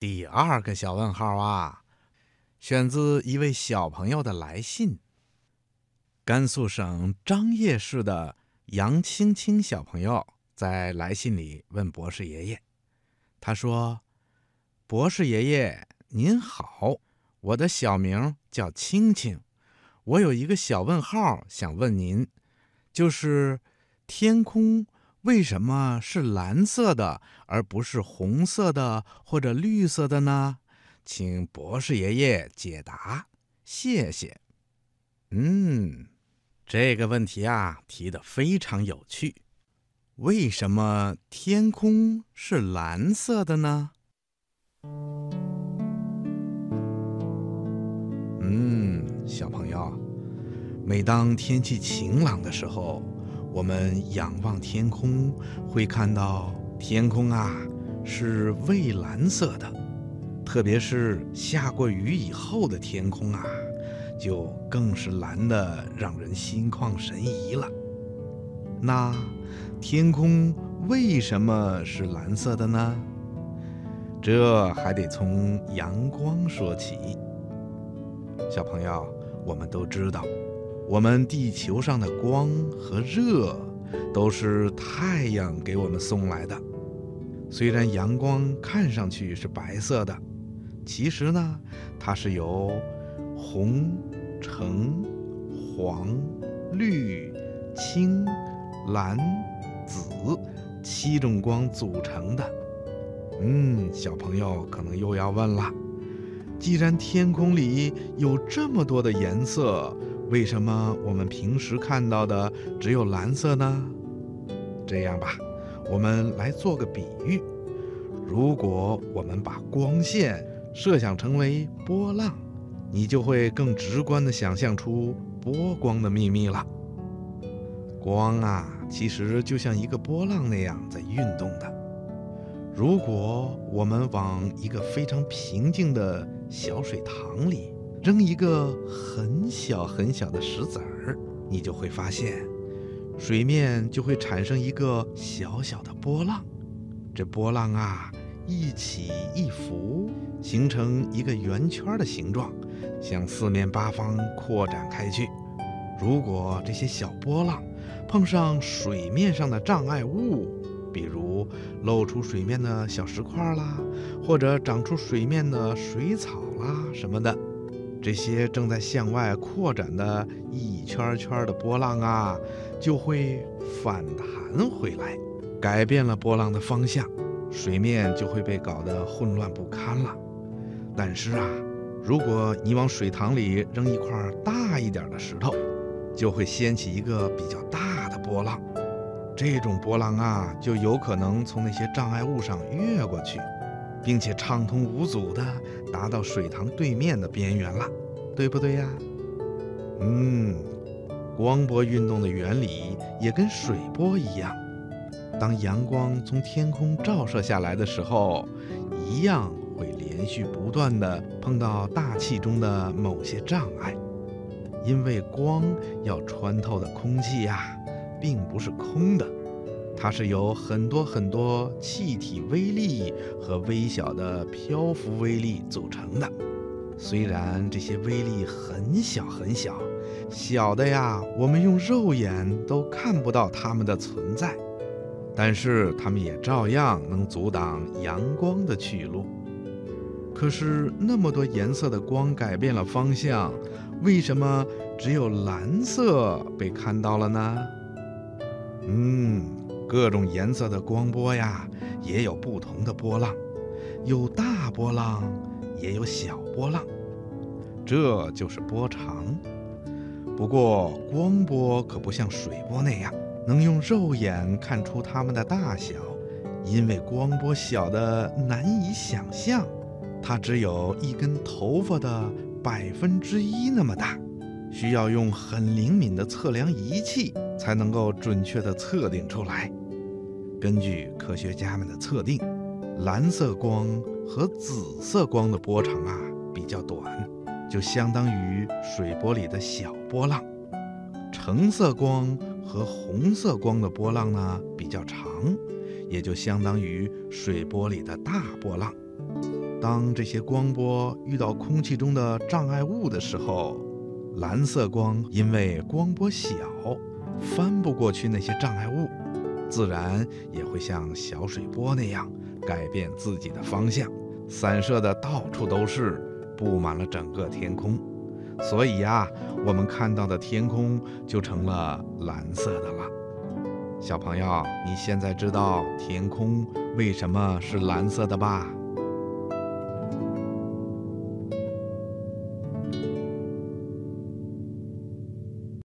第二个小问号啊，选自一位小朋友的来信。甘肃省张掖市的杨青青小朋友在来信里问博士爷爷：“他说，博士爷爷您好，我的小名叫青青，我有一个小问号想问您，就是天空。”为什么是蓝色的，而不是红色的或者绿色的呢？请博士爷爷解答，谢谢。嗯，这个问题啊提的非常有趣。为什么天空是蓝色的呢？嗯，小朋友，每当天气晴朗的时候。我们仰望天空，会看到天空啊是蔚蓝色的，特别是下过雨以后的天空啊，就更是蓝的，让人心旷神怡了。那天空为什么是蓝色的呢？这还得从阳光说起。小朋友，我们都知道。我们地球上的光和热，都是太阳给我们送来的。虽然阳光看上去是白色的，其实呢，它是由红、橙、黄、绿、青、蓝、紫七种光组成的。嗯，小朋友可能又要问了：既然天空里有这么多的颜色，为什么我们平时看到的只有蓝色呢？这样吧，我们来做个比喻。如果我们把光线设想成为波浪，你就会更直观地想象出波光的秘密了。光啊，其实就像一个波浪那样在运动的。如果我们往一个非常平静的小水塘里，扔一个很小很小的石子儿，你就会发现，水面就会产生一个小小的波浪。这波浪啊，一起一伏，形成一个圆圈的形状，向四面八方扩展开去。如果这些小波浪碰上水面上的障碍物，比如露出水面的小石块啦，或者长出水面的水草啦什么的。这些正在向外扩展的一圈圈的波浪啊，就会反弹回来，改变了波浪的方向，水面就会被搞得混乱不堪了。但是啊，如果你往水塘里扔一块大一点的石头，就会掀起一个比较大的波浪，这种波浪啊，就有可能从那些障碍物上越过去。并且畅通无阻地达到水塘对面的边缘了，对不对呀？嗯，光波运动的原理也跟水波一样，当阳光从天空照射下来的时候，一样会连续不断地碰到大气中的某些障碍，因为光要穿透的空气呀，并不是空的。它是由很多很多气体微粒和微小的漂浮微粒组成的。虽然这些微粒很小很小，小的呀，我们用肉眼都看不到它们的存在，但是它们也照样能阻挡阳光的去路。可是那么多颜色的光改变了方向，为什么只有蓝色被看到了呢？嗯。各种颜色的光波呀，也有不同的波浪，有大波浪，也有小波浪，这就是波长。不过，光波可不像水波那样能用肉眼看出它们的大小，因为光波小的难以想象，它只有一根头发的百分之一那么大，需要用很灵敏的测量仪器才能够准确地测定出来。根据科学家们的测定，蓝色光和紫色光的波长啊比较短，就相当于水波里的小波浪；橙色光和红色光的波浪呢比较长，也就相当于水波里的大波浪。当这些光波遇到空气中的障碍物的时候，蓝色光因为光波小，翻不过去那些障碍物，自然也会像小水波那样改变自己的方向，散射的到处都是，布满了整个天空。所以呀，我们看到的天空就成了蓝色的了。小朋友，你现在知道天空为什么是蓝色的吧？